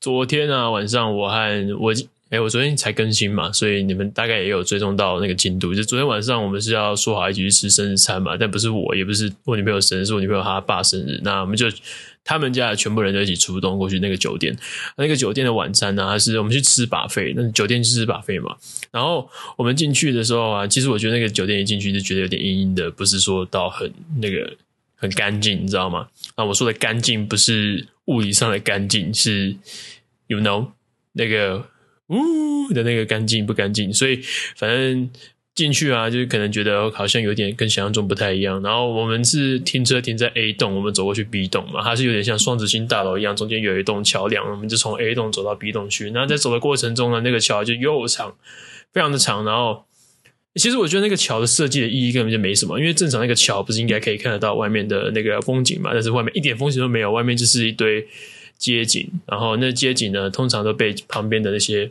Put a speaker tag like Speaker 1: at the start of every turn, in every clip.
Speaker 1: 昨天啊晚上我和我哎、我昨天才更新嘛，所以你们大概也有追踪到那个进度。就昨天晚上我们是要说好一起去吃生日餐嘛，但不是我，也不是我女朋友生日，是我女朋友她爸生日。那我们就他们家的全部人都一起出动过去那个酒店。那个酒店的晚餐呢，还是我们去吃把费那酒店就是吃 buffet 嘛。然后我们进去的时候啊，其实我觉得那个酒店一进去就觉得有点阴阴的，不是说到很那个很干净，你知道吗？啊，我说的干净不是物理上的干净，是 you know 那个。呜的那个干净不干净，所以反正进去啊，就是可能觉得好像有点跟想象中不太一样。然后我们是停车停在 A 栋，我们走过去 B 栋嘛，它是有点像双子星大楼一样，中间有一栋桥梁，我们就从 A 栋走到 B 栋去。然后在走的过程中呢，那个桥就又长，非常的长。然后其实我觉得那个桥的设计的意义根本就没什么，因为正常那个桥不是应该可以看得到外面的那个风景嘛？但是外面一点风景都没有，外面就是一堆街景。然后那街景呢，通常都被旁边的那些。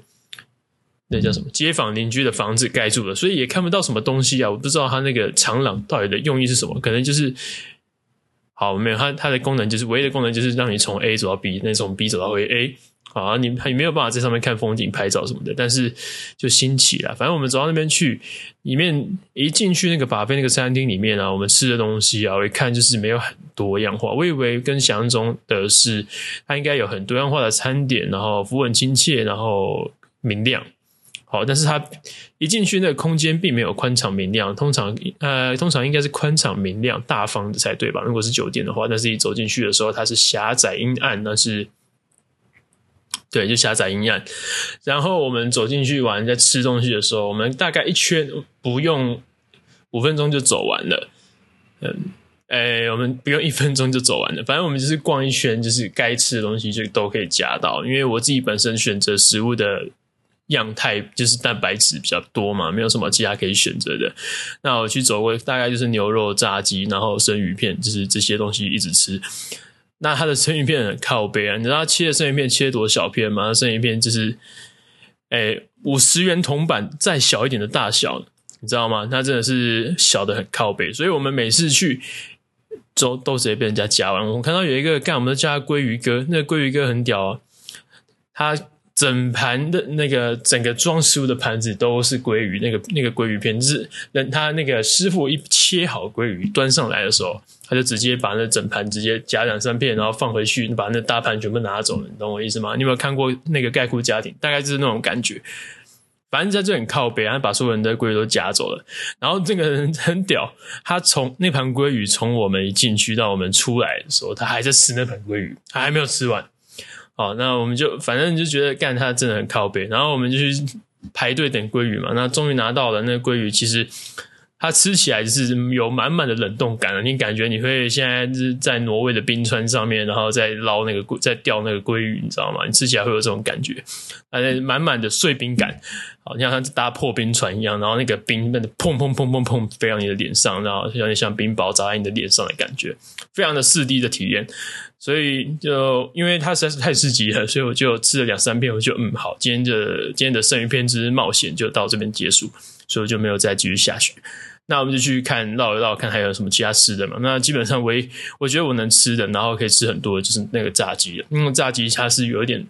Speaker 1: 那叫什么？街坊邻居的房子盖住了，所以也看不到什么东西啊！我不知道它那个长廊到底的用意是什么，可能就是好没有它，它的功能就是唯一的功能就是让你从 A 走到 B，那从 B 走到回 A，啊，你你没有办法在上面看风景、拍照什么的。但是就新奇了，反正我们走到那边去，里面一进去那个巴菲那个餐厅里面啊，我们吃的东西啊，我一看就是没有很多样化。我以为跟想象中的是，它应该有很多样化的餐点，然后服务很亲切，然后明亮。好，但是它一进去，那个空间并没有宽敞明亮。通常，呃，通常应该是宽敞明亮、大方的才对吧？如果是酒店的话，但是一走进去的时候，它是狭窄阴暗，那是对，就狭窄阴暗。然后我们走进去玩，在吃东西的时候，我们大概一圈不用五分钟就走完了。嗯，哎，我们不用一分钟就走完了。反正我们就是逛一圈，就是该吃的东西就都可以夹到。因为我自己本身选择食物的。样态就是蛋白质比较多嘛，没有什么其他可以选择的。那我去走过，大概就是牛肉、炸鸡，然后生鱼片，就是这些东西一直吃。那它的生鱼片很靠背啊，你知道它切的生鱼片切多小片吗？生鱼片就是，诶五十元铜板再小一点的大小，你知道吗？它真的是小的很靠背，所以我们每次去都都直接被人家夹完。我看到有一个干，我们都叫他鲑鱼哥，那鲑鱼哥很屌啊，他。整盘的那个整个装食物的盘子都是鲑鱼，那个那个鲑鱼片，就是等他那个师傅一切好鲑鱼端上来的时候，他就直接把那整盘直接夹两三片，然后放回去，把那大盘全部拿走了。你懂我意思吗？你有没有看过那个盖库家庭？大概就是那种感觉。反正在这很靠北，他把所有人的鲑鱼都夹走了。然后这个人很屌，他从那盘鲑鱼从我们一进去到我们出来的时候，他还在吃那盘鲑鱼，他还没有吃完。好，那我们就反正就觉得干他真的很靠背，然后我们就去排队等鲑鱼嘛。那终于拿到了那鲑鱼，其实它吃起来是有满满的冷冻感了。你感觉你会现在是在挪威的冰川上面，然后再捞那个再钓那个鲑鱼，你知道吗？你吃起来会有这种感觉，而且满满的碎冰感，好像它搭破冰船一样，然后那个冰那个砰砰砰砰砰飞到你的脸上，然后有点像冰雹砸在你的脸上的感觉，非常的四 D 的体验。所以就因为它实在是太刺激了，所以我就吃了两三片，我就嗯好，今天的今天的剩余片之冒险就到这边结束，所以我就没有再继续下去。那我们就去看绕一绕，看还有什么其他吃的嘛。那基本上唯我觉得我能吃的，然后可以吃很多的就是那个炸鸡了，因为炸鸡它是有一点。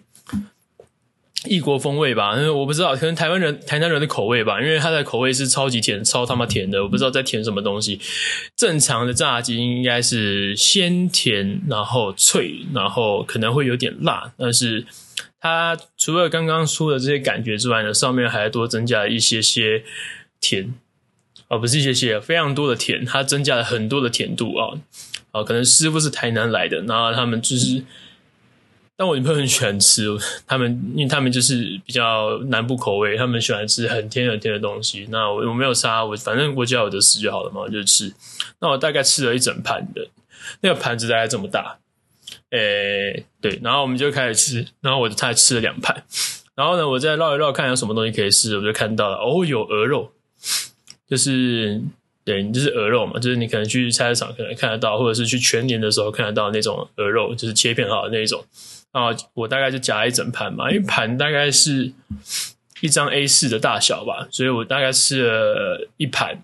Speaker 1: 异国风味吧，因为我不知道，可能台湾人、台南人的口味吧，因为它的口味是超级甜，超他妈甜的，我不知道在甜什么东西。正常的炸鸡应该是鲜甜，然后脆，然后可能会有点辣，但是它除了刚刚说的这些感觉之外呢，上面还多增加了一些些甜，哦，不是一些些，非常多的甜，它增加了很多的甜度啊，哦，可能师傅是台南来的，然后他们就是。但我女朋友很喜欢吃，他们因为他们就是比较南部口味，他们喜欢吃很甜很甜的东西。那我我没有杀我，反正我只要有的吃就好了嘛，我就吃。那我大概吃了一整盘的，那个盘子大概这么大，诶、对。然后我们就开始吃，然后我就大概吃了两盘。然后呢，我再绕一绕看有什么东西可以吃，我就看到了哦，有鹅肉，就是对，就是鹅肉嘛，就是你可能去菜市场可能看得到，或者是去全年的时候看得到那种鹅肉，就是切片好的那种。啊，我大概就夹一整盘嘛，因为盘大概是一张 A 四的大小吧，所以我大概吃了一盘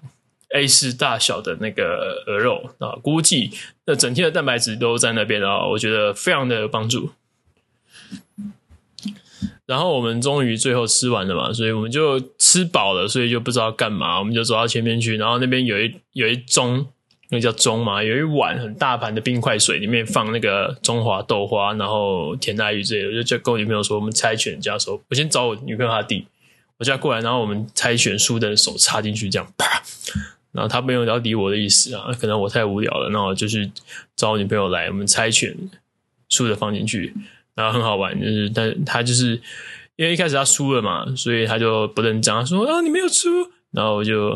Speaker 1: A 四大小的那个鹅肉啊，估计那整天的蛋白质都在那边啊，我觉得非常的有帮助。然后我们终于最后吃完了嘛，所以我们就吃饱了，所以就不知道干嘛，我们就走到前面去，然后那边有一有一盅，那叫盅嘛，有一碗很大盘的冰块水，里面放那个中华豆花，然后甜爱玉之类的，我就叫跟我女朋友说，我们猜拳加手，我先找我女朋友她弟，我叫她过来，然后我们猜拳输的手插进去，这样啪，然后他没有要理我的意思啊，可能我太无聊了，那我就去找我女朋友来，我们猜拳输的放进去。然后很好玩，就是但他就是因为一开始他输了嘛，所以他就不认账，他说啊你没有出，然后我就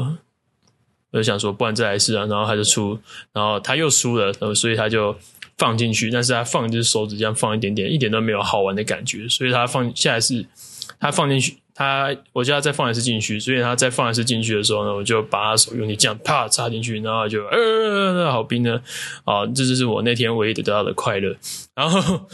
Speaker 1: 我就想说不然再来一次啊，然后他就出，然后他又输了，所以他就放进去，但是他放就是手指这样放一点点，一点都没有好玩的感觉，所以他放下一次他放进去，他我叫他再放一次进去，所以他再放一次进去的时候呢，我就把他手用力这样啪插进去，然后就呃好冰呢，啊这就是我那天唯一得到的快乐，然后。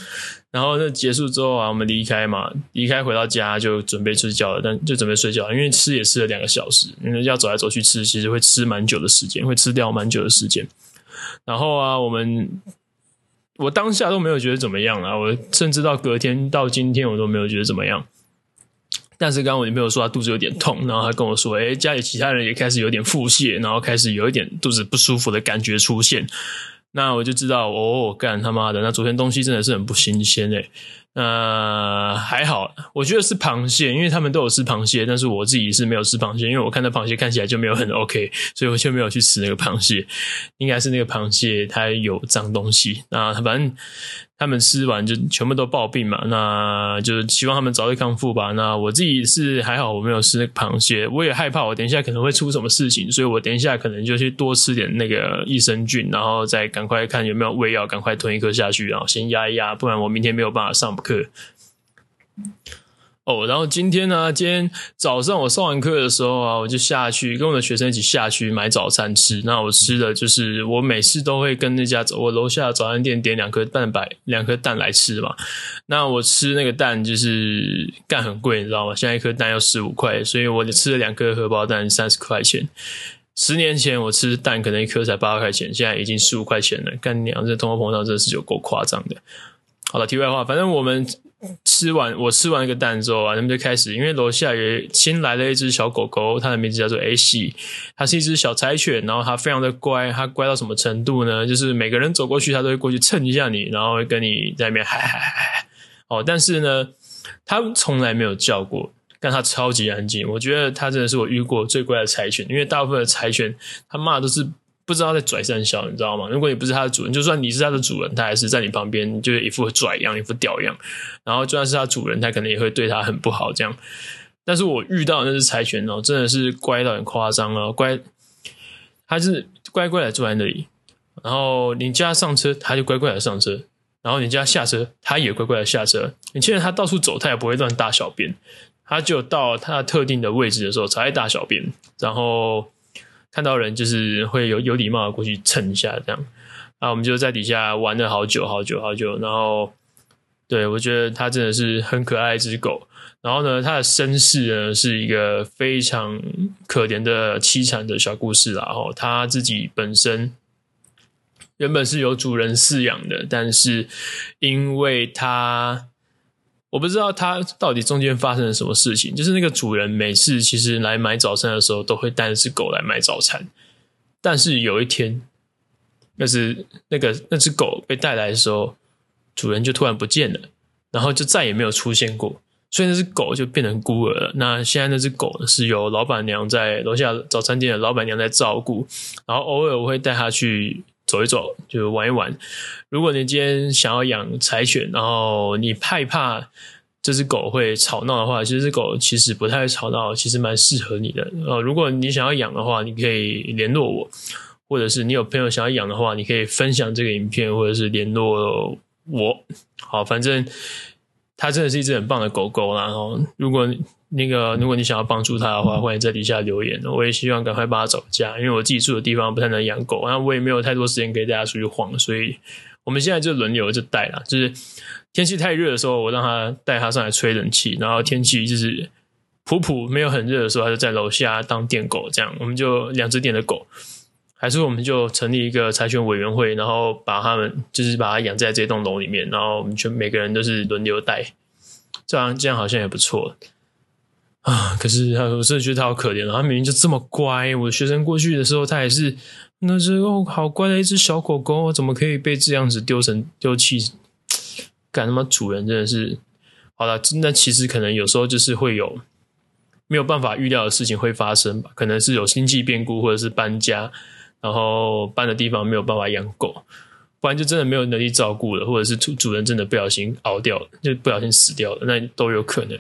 Speaker 1: 然后那结束之后啊，我们离开嘛，离开回到家就准备睡觉了，但就准备睡觉，因为吃也吃了两个小时，因为要走来走去吃，其实会吃蛮久的时间，会吃掉蛮久的时间。然后啊，我们我当下都没有觉得怎么样啊，我甚至到隔天到今天我都没有觉得怎么样。但是刚刚我女朋友说她肚子有点痛，然后她跟我说，哎，家里其他人也开始有点腹泻，然后开始有一点肚子不舒服的感觉出现。那我就知道，哦，干他妈的！那昨天东西真的是很不新鲜诶。那，还好，我觉得是螃蟹，因为他们都有吃螃蟹，但是我自己是没有吃螃蟹，因为我看到螃蟹看起来就没有很 OK，所以我就没有去吃那个螃蟹。应该是那个螃蟹它有脏东西。那反正他们吃完就全部都暴病嘛，那就是希望他们早日康复吧。那我自己是还好，我没有吃螃蟹，我也害怕我等一下可能会出什么事情，所以我等一下可能就去多吃点那个益生菌，然后再赶快看有没有胃药，赶快吞一颗下去，然后先压一压，不然我明天没有办法上课。哦，然后今天呢？今天早上我上完课的时候啊，我就下去跟我的学生一起下去买早餐吃。那我吃的就是我每次都会跟那家我楼下早餐店点两颗蛋白，两颗蛋来吃嘛。那我吃那个蛋就是蛋很贵，你知道吗？现在一颗蛋要十五块，所以我吃了两颗荷包蛋，三十块钱。十年前我吃蛋可能一颗才八块钱，现在已经十五块钱了。干娘，这通货膨胀真的是有够夸张的。好了，题外话，反正我们。吃完我吃完一个蛋之后啊，他们就开始，因为楼下也新来了一只小狗狗，它的名字叫做 A 西，它是一只小柴犬，然后它非常的乖，它乖到什么程度呢？就是每个人走过去，它都会过去蹭一下你，然后跟你在那边嗨嗨嗨。哦，但是呢，它从来没有叫过，但它超级安静，我觉得它真的是我遇过最乖的柴犬，因为大部分的柴犬它骂都是。不知道在拽三小，你知道吗？如果你不是它的主人，就算你是它的主人，它还是在你旁边，就是一副拽样，一副屌样。然后就算是它主人，它可能也会对它很不好这样。但是我遇到那只柴犬哦，真的是乖到很夸张哦，乖，它是乖乖的坐在那里。然后你叫它上车，它就乖乖的上车；然后你叫它下车，它也乖乖的下车。你牵着它到处走，它也不会乱大小便。它就到它特定的位置的时候才会大小便，然后。看到人就是会有有礼貌的过去蹭一下，这样，啊，我们就在底下玩了好久好久好久，然后，对，我觉得它真的是很可爱一只狗，然后呢，它的身世呢是一个非常可怜的凄惨的小故事啦，然后它自己本身原本是有主人饲养的，但是因为它。我不知道他到底中间发生了什么事情，就是那个主人每次其实来买早餐的时候，都会带只狗来买早餐。但是有一天，那是那个那只狗被带来的时候，主人就突然不见了，然后就再也没有出现过，所以那只狗就变成孤儿了。那现在那只狗是由老板娘在楼下早餐店的老板娘在照顾，然后偶尔我会带它去。走一走，就玩一玩。如果你今天想要养柴犬，然后你害怕这只狗会吵闹的话，其实这狗其实不太吵闹，其实蛮适合你的。呃，如果你想要养的话，你可以联络我，或者是你有朋友想要养的话，你可以分享这个影片，或者是联络我。好，反正它真的是一只很棒的狗狗啦。然后，如果那个，如果你想要帮助它的话，欢迎在底下留言。我也希望赶快帮它找家，因为我自己住的地方不太能养狗，然后我也没有太多时间给大家出去晃，所以我们现在就轮流就带了。就是天气太热的时候，我让它带它上来吹冷气，然后天气就是普普没有很热的时候，它就在楼下当电狗。这样我们就两只电的狗，还是我们就成立一个柴犬委员会，然后把他们就是把它养在这栋楼里面，然后我们就每个人都是轮流带。这样这样好像也不错啊。可是我真的觉得他好可怜啊，他明明就这么乖。我学生过去的时候，他也是那时候好乖的一只小狗狗，怎么可以被这样子丢成丢弃？干他妈主人真的是好了。那其实可能有时候就是会有没有办法预料的事情会发生吧，可能是有经济变故，或者是搬家，然后搬的地方没有办法养狗。不然就真的没有能力照顾了，或者是主主人真的不小心熬掉了，就不小心死掉了，那都有可能。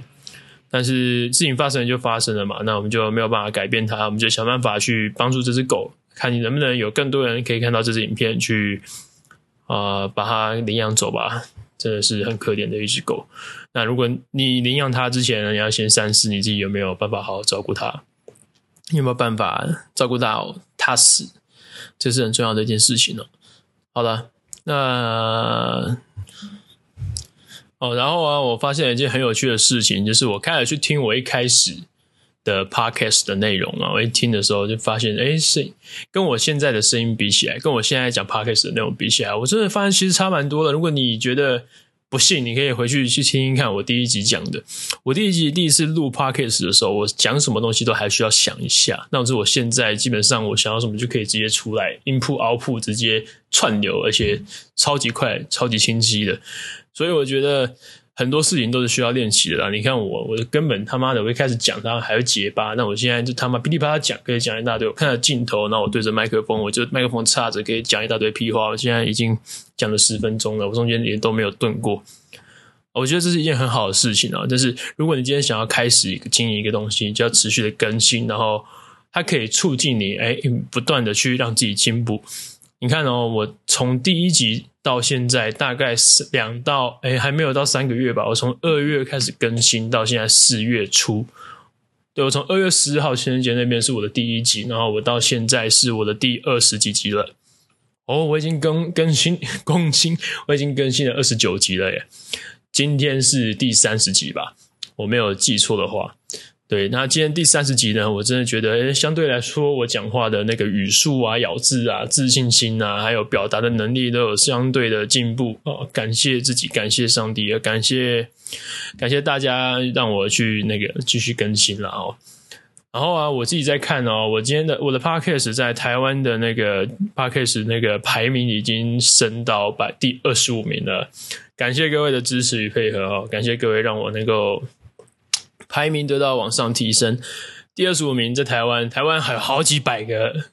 Speaker 1: 但是事情发生就发生了嘛，那我们就没有办法改变它，我们就想办法去帮助这只狗，看你能不能有更多人可以看到这支影片，去啊、把它领养走吧。真的是很可怜的一只狗。那如果你领养它之前呢，你要先三思你自己有没有办法好好照顾它，你有没有办法照顾到它死，这是很重要的一件事情哦。好了。那哦，然后啊，我发现了一件很有趣的事情，就是我开始去听我一开始的 podcast 的内容啊，我一听的时候就发现，哎，声跟我现在的声音比起来，跟我现在讲 podcast 的内容比起来，我真的发现其实差蛮多的。如果你觉得，不信，你可以回去去听听看我第一集讲的。我第一集第一次录 podcast 的时候，我讲什么东西都还需要想一下。那我是我现在基本上我想要什么就可以直接出来，input output 直接串流，而且超级快、超级清晰的。所以我觉得。很多事情都是需要练习的啦。你看我，我根本他妈的，我一开始讲，他还会结巴。那我现在就他妈噼里啪啦讲，可以讲一大堆。我看着镜头，然后我对着麦克风，我就麦克风插着，可以讲一大堆屁话。我现在已经讲了十分钟了，我中间也都没有顿过。我觉得这是一件很好的事情啊。就是如果你今天想要开始经营一个东西，就要持续的更新，然后它可以促进你哎不断的去让自己进步。你看哦，我从第一集到现在大概是两到哎还没有到三个月吧。我从二月开始更新到现在四月初，对，我从二月十号情人节那边是我的第一集，然后我到现在是我的第二十几集了。哦，我已经更更新 更新，我已经更新了二十九集了耶。今天是第三十集吧，我没有记错的话。对，那今天第三十集呢，我真的觉得，诶，相对来说，我讲话的那个语速啊、咬字啊、自信心啊，还有表达的能力都有相对的进步哦。感谢自己，感谢上帝，感谢感谢大家让我去那个继续更新了哦。然后啊，我自己在看哦，我今天的我的 podcast 在台湾的那个 podcast 那个排名已经升到百第二十五名了。感谢各位的支持与配合哦，感谢各位让我能够。排名得到往上提升，第二十五名在台湾，台湾还有好几百个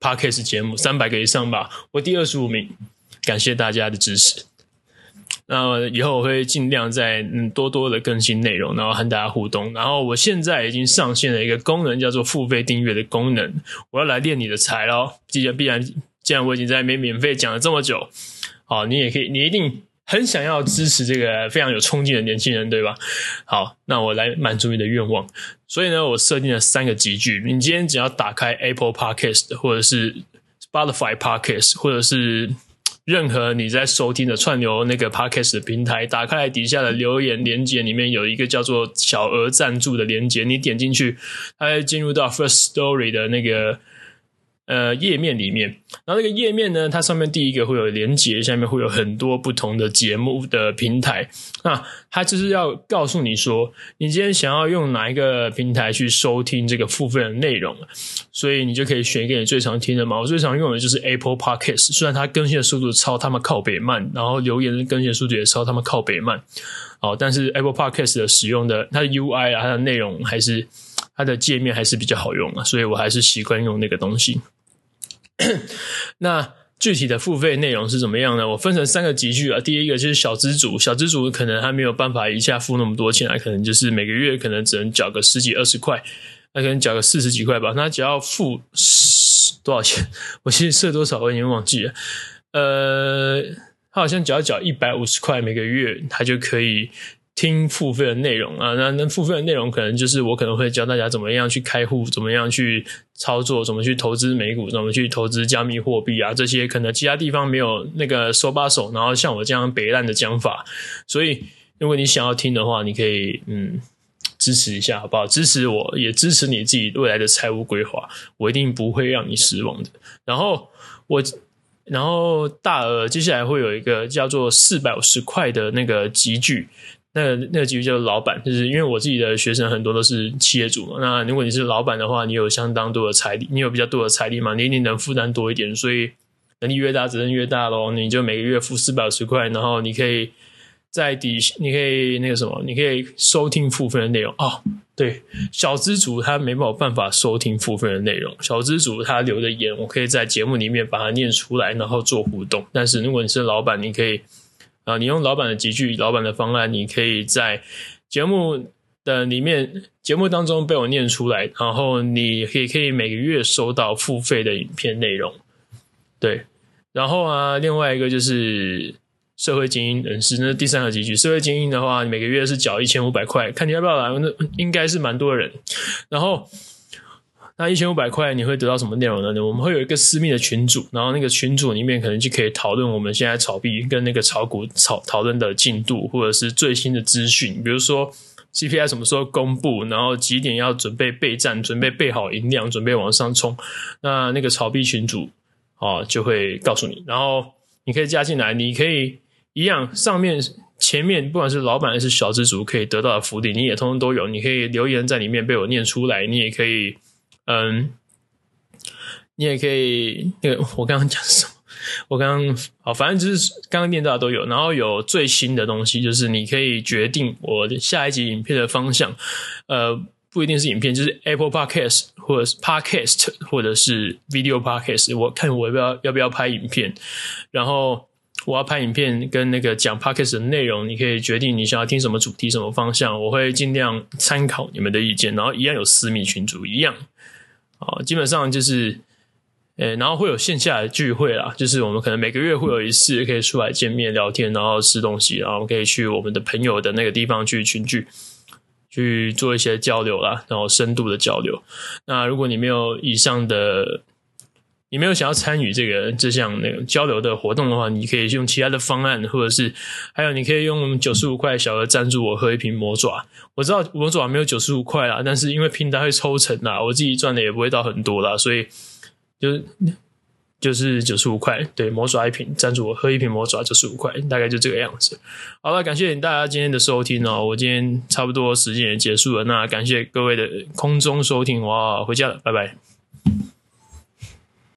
Speaker 1: Podcast 节目，三百个以上吧。我第二十五名，感谢大家的支持。那以后我会尽量再嗯多多的更新内容，然后和大家互动。然后我现在已经上线了一个功能，叫做付费订阅的功能。我要来练你的财咯，既然必然，既然我已经在免免费讲了这么久，好，你也可以，你一定。很想要支持这个非常有冲劲的年轻人，对吧？好，那我来满足你的愿望。所以呢，我设定了三个级距。你今天只要打开 Apple Podcast，或者是 Spotify Podcast，或者是任何你在收听的串流那个 Podcast 的平台，打开来底下的留言连接里面有一个叫做小额赞助的连接，你点进去，它会进入到 First Story 的那个。呃，页面里面，然后那个页面呢，它上面第一个会有连接，下面会有很多不同的节目的平台。那它就是要告诉你说，你今天想要用哪一个平台去收听这个付费的内容，所以你就可以选一个你最常听的嘛。我最常用的就是 Apple Podcast，虽然它更新的速度超他妈靠北慢，然后留言更新的速度也超他妈靠北慢，哦，但是 Apple Podcast 的使用的它的 UI 啊，它的内容还是它的界面还是比较好用啊，所以我还是习惯用那个东西。那具体的付费内容是怎么样呢？我分成三个级距啊。第一个就是小资主，小资主可能还没有办法一下付那么多钱，可能就是每个月可能只能缴个十几二十块，那可能缴个四十几块吧。那只要付多少钱？我其实设多少我已经忘记了。呃，他好像只要缴一百五十块每个月，他就可以。听付费的内容啊，那那付费的内容可能就是我可能会教大家怎么样去开户，怎么样去操作，怎么去投资美股，怎么去投资加密货币啊，这些可能其他地方没有那个手把手，然后像我这样北烂的讲法，所以如果你想要听的话，你可以嗯支持一下好不好？支持我也支持你自己未来的财务规划，我一定不会让你失望的。然后我。然后大额接下来会有一个叫做四百五十块的那个集聚，那个那个级距叫老板，就是因为我自己的学生很多都是企业主嘛。那如果你是老板的话，你有相当多的财力，你有比较多的财力嘛，你一定能负担多一点，所以能力越大，责任越大咯。你就每个月付四百五十块，然后你可以在底，你可以那个什么，你可以收听付费的内容哦。对，小资主他没有办法收听付费的内容，小资主他留的言，我可以在节目里面把它念出来，然后做互动。但是如果你是老板，你可以。啊，你用老板的级距，老板的方案，你可以在节目的里面，节目当中被我念出来，然后你可以可以每个月收到付费的影片内容。对，然后啊，另外一个就是社会精英人士，那第三个级距，社会精英的话，每个月是缴一千五百块，看你要不要来，那应该是蛮多人。然后。那一千五百块你会得到什么内容呢？我们会有一个私密的群组，然后那个群组里面可能就可以讨论我们现在炒币跟那个炒股炒讨论的进度，或者是最新的资讯，比如说 CPI 什么时候公布，然后几点要准备备战，准备备好银两，准备往上冲。那那个炒币群组啊就会告诉你，然后你可以加进来，你可以一样上面前面不管是老板还是小资主可以得到的福利，你也通通都有。你可以留言在里面被我念出来，你也可以。嗯，你也可以那个，我刚刚讲什么？我刚刚好，反正就是刚刚念到的都有，然后有最新的东西，就是你可以决定我的下一集影片的方向。呃，不一定是影片，就是 Apple Podcast 或者是 Podcast 或者是 Video Podcast。我看我要不要要不要拍影片，然后我要拍影片跟那个讲 Podcast 的内容，你可以决定你想要听什么主题、什么方向，我会尽量参考你们的意见，然后一样有私密群组一样。啊，基本上就是，诶、然后会有线下的聚会啦，就是我们可能每个月会有一次可以出来见面聊天，然后吃东西，然后可以去我们的朋友的那个地方去群聚，去做一些交流啦，然后深度的交流。那如果你没有以上的，你没有想要参与这个这项那个交流的活动的话，你可以用其他的方案，或者是还有你可以用九十五块小额赞助我喝一瓶魔爪。我知道魔爪没有九十五块啦，但是因为平台会抽成啦，我自己赚的也不会到很多啦，所以就就是九十五块，对，魔爪一瓶赞助我喝一瓶魔爪九十五块，大概就这个样子。好了，感谢大家今天的收听哦，我今天差不多时间也结束了，那感谢各位的空中收听，我回家了，拜拜。